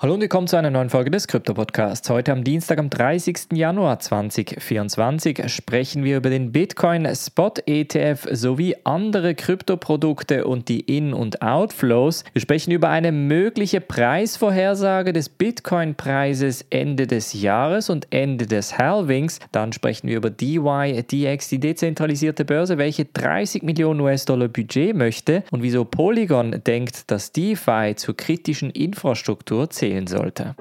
Hallo und willkommen zu einer neuen Folge des Krypto-Podcasts. Heute am Dienstag, am 30. Januar 2024 sprechen wir über den Bitcoin Spot ETF sowie andere Kryptoprodukte und die In- und Outflows. Wir sprechen über eine mögliche Preisvorhersage des Bitcoin-Preises Ende des Jahres und Ende des Halvings. Dann sprechen wir über DYDX, die dezentralisierte Börse, welche 30 Millionen US-Dollar Budget möchte und wieso Polygon denkt, dass DeFi zur kritischen Infrastruktur zählt zählen sollte.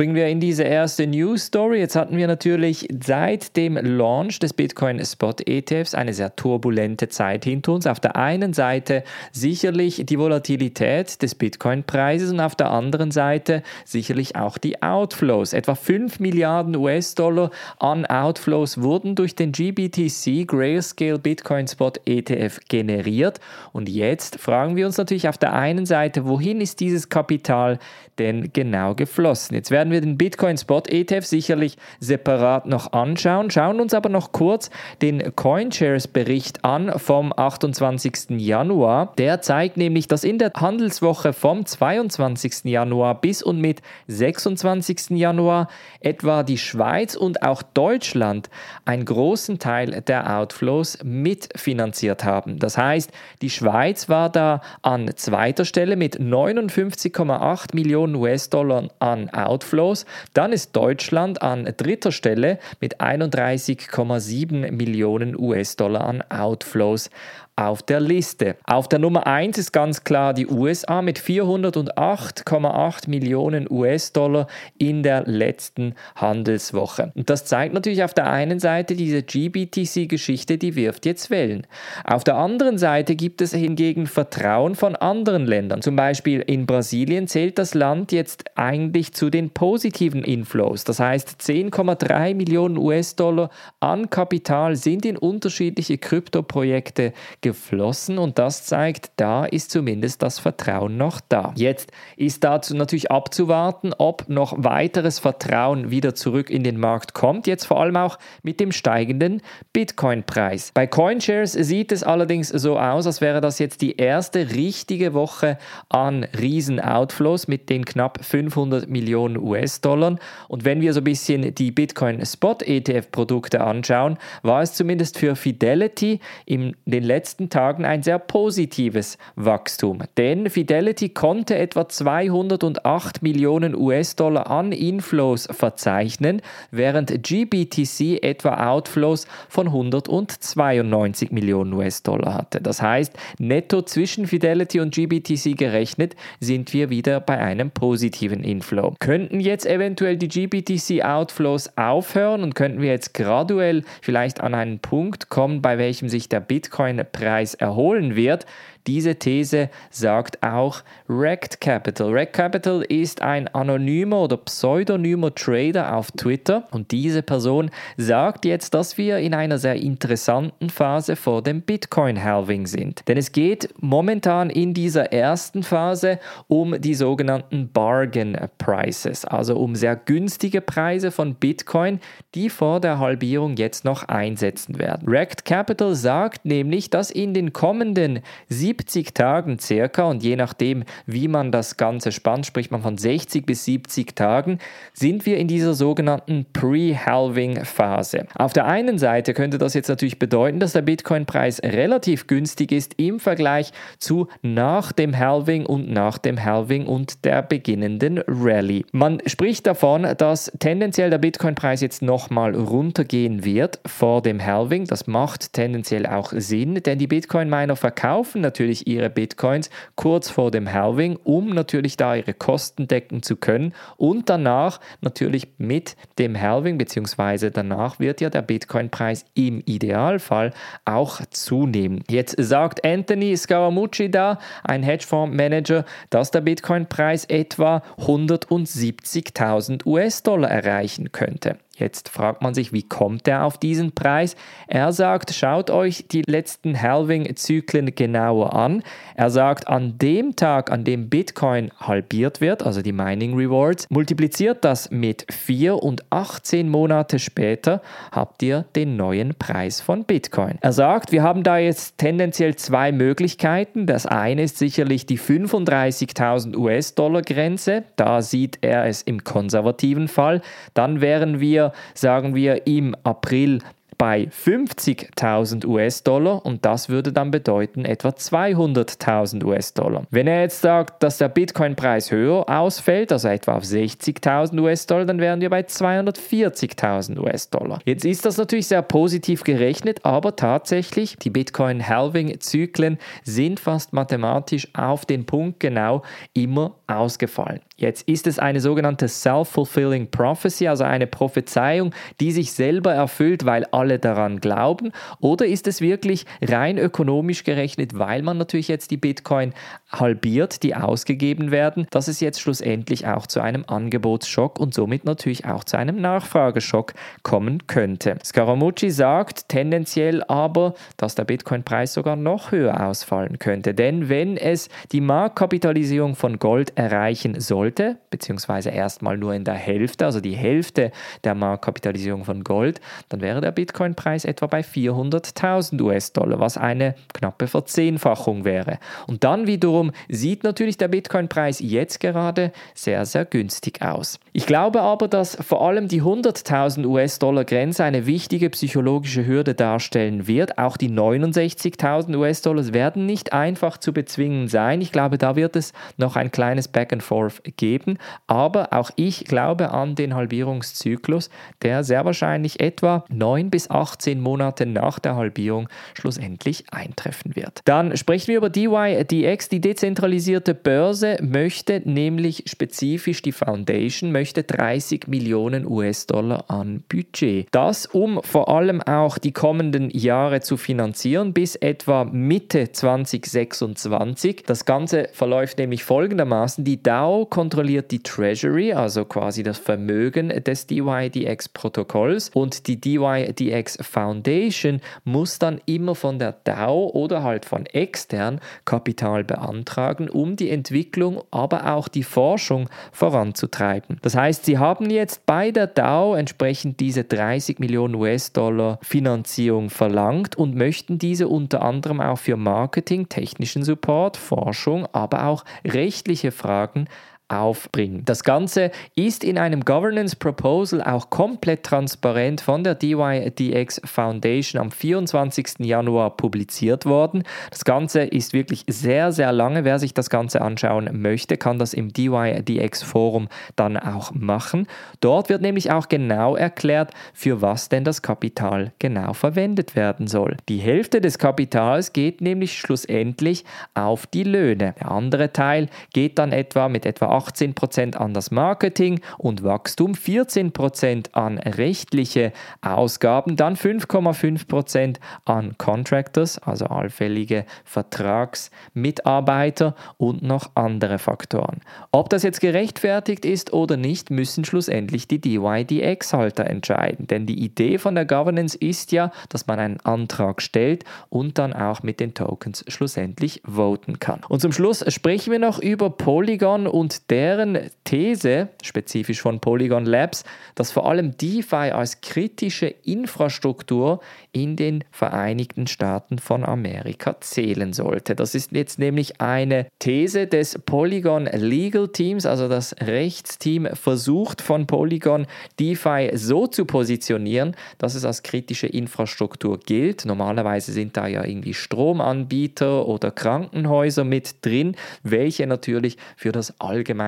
Springen wir in diese erste News Story. Jetzt hatten wir natürlich seit dem Launch des Bitcoin Spot ETFs eine sehr turbulente Zeit hinter uns. Auf der einen Seite sicherlich die Volatilität des Bitcoin Preises und auf der anderen Seite sicherlich auch die Outflows. Etwa 5 Milliarden US-Dollar an Outflows wurden durch den GBTC Grayscale Bitcoin Spot ETF generiert. Und jetzt fragen wir uns natürlich auf der einen Seite, wohin ist dieses Kapital denn genau geflossen? Jetzt werden wir den Bitcoin Spot ETF sicherlich separat noch anschauen, schauen uns aber noch kurz den CoinShares Bericht an vom 28. Januar. Der zeigt nämlich, dass in der Handelswoche vom 22. Januar bis und mit 26. Januar etwa die Schweiz und auch Deutschland einen großen Teil der Outflows mitfinanziert haben. Das heißt, die Schweiz war da an zweiter Stelle mit 59,8 Millionen US-Dollar an Outflows Outflows. Dann ist Deutschland an dritter Stelle mit 31,7 Millionen US-Dollar an Outflows auf der Liste. Auf der Nummer 1 ist ganz klar die USA mit 408,8 Millionen US-Dollar in der letzten Handelswoche. Und das zeigt natürlich auf der einen Seite diese GBTC-Geschichte, die wirft jetzt Wellen. Auf der anderen Seite gibt es hingegen Vertrauen von anderen Ländern. Zum Beispiel in Brasilien zählt das Land jetzt eigentlich zu den positiven Inflows. Das heißt, 10,3 Millionen US-Dollar an Kapital sind in unterschiedliche Kryptoprojekte geflossen und das zeigt, da ist zumindest das Vertrauen noch da. Jetzt ist dazu natürlich abzuwarten, ob noch weiteres Vertrauen wieder zurück in den Markt kommt, jetzt vor allem auch mit dem steigenden Bitcoin-Preis. Bei CoinShares sieht es allerdings so aus, als wäre das jetzt die erste richtige Woche an Riesen-Outflows mit den knapp 500 Millionen US-Dollar. Und wenn wir so ein bisschen die Bitcoin-Spot-ETF-Produkte anschauen, war es zumindest für Fidelity in den letzten letzten Tagen ein sehr positives Wachstum. Denn Fidelity konnte etwa 208 Millionen US-Dollar an Inflows verzeichnen, während GBTC etwa Outflows von 192 Millionen US-Dollar hatte. Das heißt, netto zwischen Fidelity und GBTC gerechnet sind wir wieder bei einem positiven Inflow. Könnten jetzt eventuell die GBTC Outflows aufhören und könnten wir jetzt graduell vielleicht an einen Punkt kommen, bei welchem sich der Bitcoin Preis erholen wird, diese These sagt auch Rect Capital. Rect Capital ist ein anonymer oder pseudonymer Trader auf Twitter und diese Person sagt jetzt, dass wir in einer sehr interessanten Phase vor dem Bitcoin-Halving sind. Denn es geht momentan in dieser ersten Phase um die sogenannten Bargain Prices, also um sehr günstige Preise von Bitcoin, die vor der Halbierung jetzt noch einsetzen werden. Rect Capital sagt nämlich, dass in den kommenden sieben 70 Tagen circa und je nachdem, wie man das Ganze spannt, spricht man von 60 bis 70 Tagen, sind wir in dieser sogenannten Pre-Halving-Phase. Auf der einen Seite könnte das jetzt natürlich bedeuten, dass der Bitcoin-Preis relativ günstig ist im Vergleich zu nach dem Halving und nach dem Halving und der beginnenden Rallye. Man spricht davon, dass tendenziell der Bitcoin-Preis jetzt nochmal runtergehen wird vor dem Halving. Das macht tendenziell auch Sinn, denn die Bitcoin-Miner verkaufen natürlich natürlich ihre Bitcoins kurz vor dem Halving, um natürlich da ihre Kosten decken zu können und danach natürlich mit dem Halving beziehungsweise danach wird ja der Bitcoin-Preis im Idealfall auch zunehmen. Jetzt sagt Anthony Scaramucci da, ein Hedgefondsmanager, dass der Bitcoin-Preis etwa 170.000 US-Dollar erreichen könnte. Jetzt fragt man sich, wie kommt er auf diesen Preis? Er sagt, schaut euch die letzten Halving-Zyklen genauer an. Er sagt, an dem Tag, an dem Bitcoin halbiert wird, also die Mining Rewards, multipliziert das mit 4 und 18 Monate später habt ihr den neuen Preis von Bitcoin. Er sagt, wir haben da jetzt tendenziell zwei Möglichkeiten. Das eine ist sicherlich die 35.000 US-Dollar Grenze. Da sieht er es im konservativen Fall. Dann wären wir, sagen wir, im April bei 50.000 US-Dollar und das würde dann bedeuten etwa 200.000 US-Dollar. Wenn er jetzt sagt, dass der Bitcoin-Preis höher ausfällt, also etwa auf 60.000 US-Dollar, dann wären wir bei 240.000 US-Dollar. Jetzt ist das natürlich sehr positiv gerechnet, aber tatsächlich, die Bitcoin-Halving-Zyklen sind fast mathematisch auf den Punkt genau immer ausgefallen. Jetzt ist es eine sogenannte Self-Fulfilling Prophecy, also eine Prophezeiung, die sich selber erfüllt, weil alle daran glauben? Oder ist es wirklich rein ökonomisch gerechnet, weil man natürlich jetzt die Bitcoin halbiert, die ausgegeben werden, dass es jetzt schlussendlich auch zu einem Angebotsschock und somit natürlich auch zu einem Nachfrageschock kommen könnte? Scaramucci sagt tendenziell aber, dass der Bitcoin-Preis sogar noch höher ausfallen könnte. Denn wenn es die Marktkapitalisierung von Gold erreichen sollte, sollte, beziehungsweise erstmal nur in der Hälfte, also die Hälfte der Marktkapitalisierung von Gold, dann wäre der Bitcoin-Preis etwa bei 400.000 US-Dollar, was eine knappe Verzehnfachung wäre. Und dann wiederum sieht natürlich der Bitcoin-Preis jetzt gerade sehr, sehr günstig aus. Ich glaube aber, dass vor allem die 100.000 US-Dollar-Grenze eine wichtige psychologische Hürde darstellen wird. Auch die 69.000 US-Dollar werden nicht einfach zu bezwingen sein. Ich glaube, da wird es noch ein kleines Back and Forth geben. Aber auch ich glaube an den Halbierungszyklus, der sehr wahrscheinlich etwa 9 bis 18 Monate nach der Halbierung schlussendlich eintreffen wird. Dann sprechen wir über DYDX. Die dezentralisierte Börse möchte nämlich spezifisch die Foundation möchte 30 Millionen US-Dollar an Budget. Das, um vor allem auch die kommenden Jahre zu finanzieren, bis etwa Mitte 2026. Das Ganze verläuft nämlich folgendermaßen. Die DAO kontrolliert die Treasury, also quasi das Vermögen des DYDX-Protokolls und die DYDX Foundation muss dann immer von der DAO oder halt von extern Kapital beantragen, um die Entwicklung, aber auch die Forschung voranzutreiben. Das heißt, sie haben jetzt bei der DAO entsprechend diese 30 Millionen US-Dollar Finanzierung verlangt und möchten diese unter anderem auch für Marketing, technischen Support, Forschung, aber auch rechtliche Fragen aufbringen. Das Ganze ist in einem Governance Proposal auch komplett transparent von der DYDX Foundation am 24. Januar publiziert worden. Das Ganze ist wirklich sehr, sehr lange. Wer sich das Ganze anschauen möchte, kann das im DYDX Forum dann auch machen. Dort wird nämlich auch genau erklärt, für was denn das Kapital genau verwendet werden soll. Die Hälfte des Kapitals geht nämlich schlussendlich auf die Löhne. Der andere Teil geht dann etwa mit etwa 18% an das Marketing und Wachstum, 14% an rechtliche Ausgaben, dann 5,5% an Contractors, also allfällige Vertragsmitarbeiter und noch andere Faktoren. Ob das jetzt gerechtfertigt ist oder nicht, müssen schlussendlich die DYDX-Halter entscheiden. Denn die Idee von der Governance ist ja, dass man einen Antrag stellt und dann auch mit den Tokens schlussendlich voten kann. Und zum Schluss sprechen wir noch über Polygon und deren These, spezifisch von Polygon Labs, dass vor allem DeFi als kritische Infrastruktur in den Vereinigten Staaten von Amerika zählen sollte. Das ist jetzt nämlich eine These des Polygon Legal Teams, also das Rechtsteam versucht von Polygon DeFi so zu positionieren, dass es als kritische Infrastruktur gilt. Normalerweise sind da ja irgendwie Stromanbieter oder Krankenhäuser mit drin, welche natürlich für das allgemeine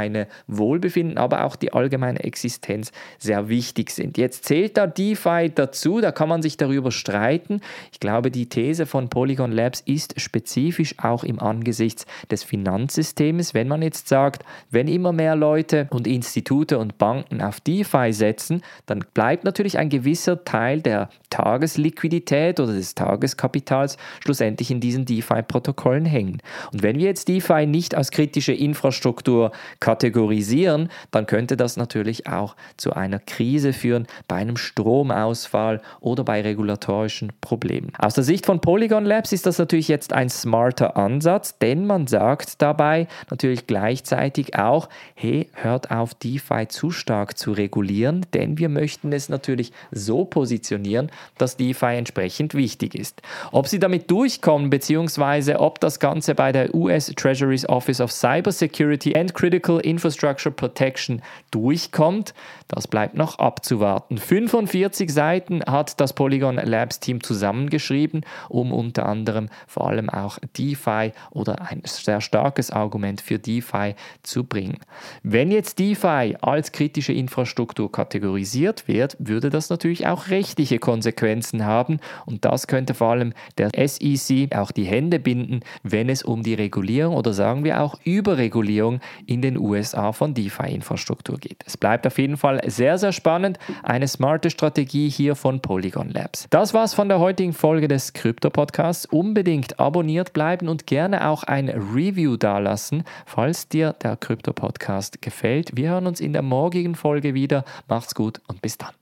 Wohlbefinden, aber auch die allgemeine Existenz sehr wichtig sind. Jetzt zählt da DeFi dazu, da kann man sich darüber streiten. Ich glaube, die These von Polygon Labs ist spezifisch auch im Angesichts des Finanzsystems. Wenn man jetzt sagt, wenn immer mehr Leute und Institute und Banken auf DeFi setzen, dann bleibt natürlich ein gewisser Teil der Tagesliquidität oder des Tageskapitals schlussendlich in diesen DeFi-Protokollen hängen. Und wenn wir jetzt DeFi nicht als kritische Infrastruktur kategorisieren, dann könnte das natürlich auch zu einer Krise führen, bei einem Stromausfall oder bei regulatorischen Problemen. Aus der Sicht von Polygon Labs ist das natürlich jetzt ein smarter Ansatz, denn man sagt dabei natürlich gleichzeitig auch, hey, hört auf, DeFi zu stark zu regulieren, denn wir möchten es natürlich so positionieren, dass DeFi entsprechend wichtig ist. Ob sie damit durchkommen, beziehungsweise ob das Ganze bei der US Treasury's Office of Cybersecurity and Critical Infrastructure Protection durchkommt, das bleibt noch abzuwarten. 45 Seiten hat das Polygon Labs Team zusammengeschrieben, um unter anderem vor allem auch DeFi oder ein sehr starkes Argument für DeFi zu bringen. Wenn jetzt DeFi als kritische Infrastruktur kategorisiert wird, würde das natürlich auch rechtliche Konsequenzen haben und das könnte vor allem der SEC auch die Hände binden, wenn es um die Regulierung oder sagen wir auch Überregulierung in den USA von DeFi-Infrastruktur geht. Es bleibt auf jeden Fall sehr, sehr spannend. Eine smarte Strategie hier von Polygon Labs. Das war's von der heutigen Folge des Krypto-Podcasts. Unbedingt abonniert bleiben und gerne auch ein Review dalassen, falls dir der Krypto-Podcast gefällt. Wir hören uns in der morgigen Folge wieder. Macht's gut und bis dann.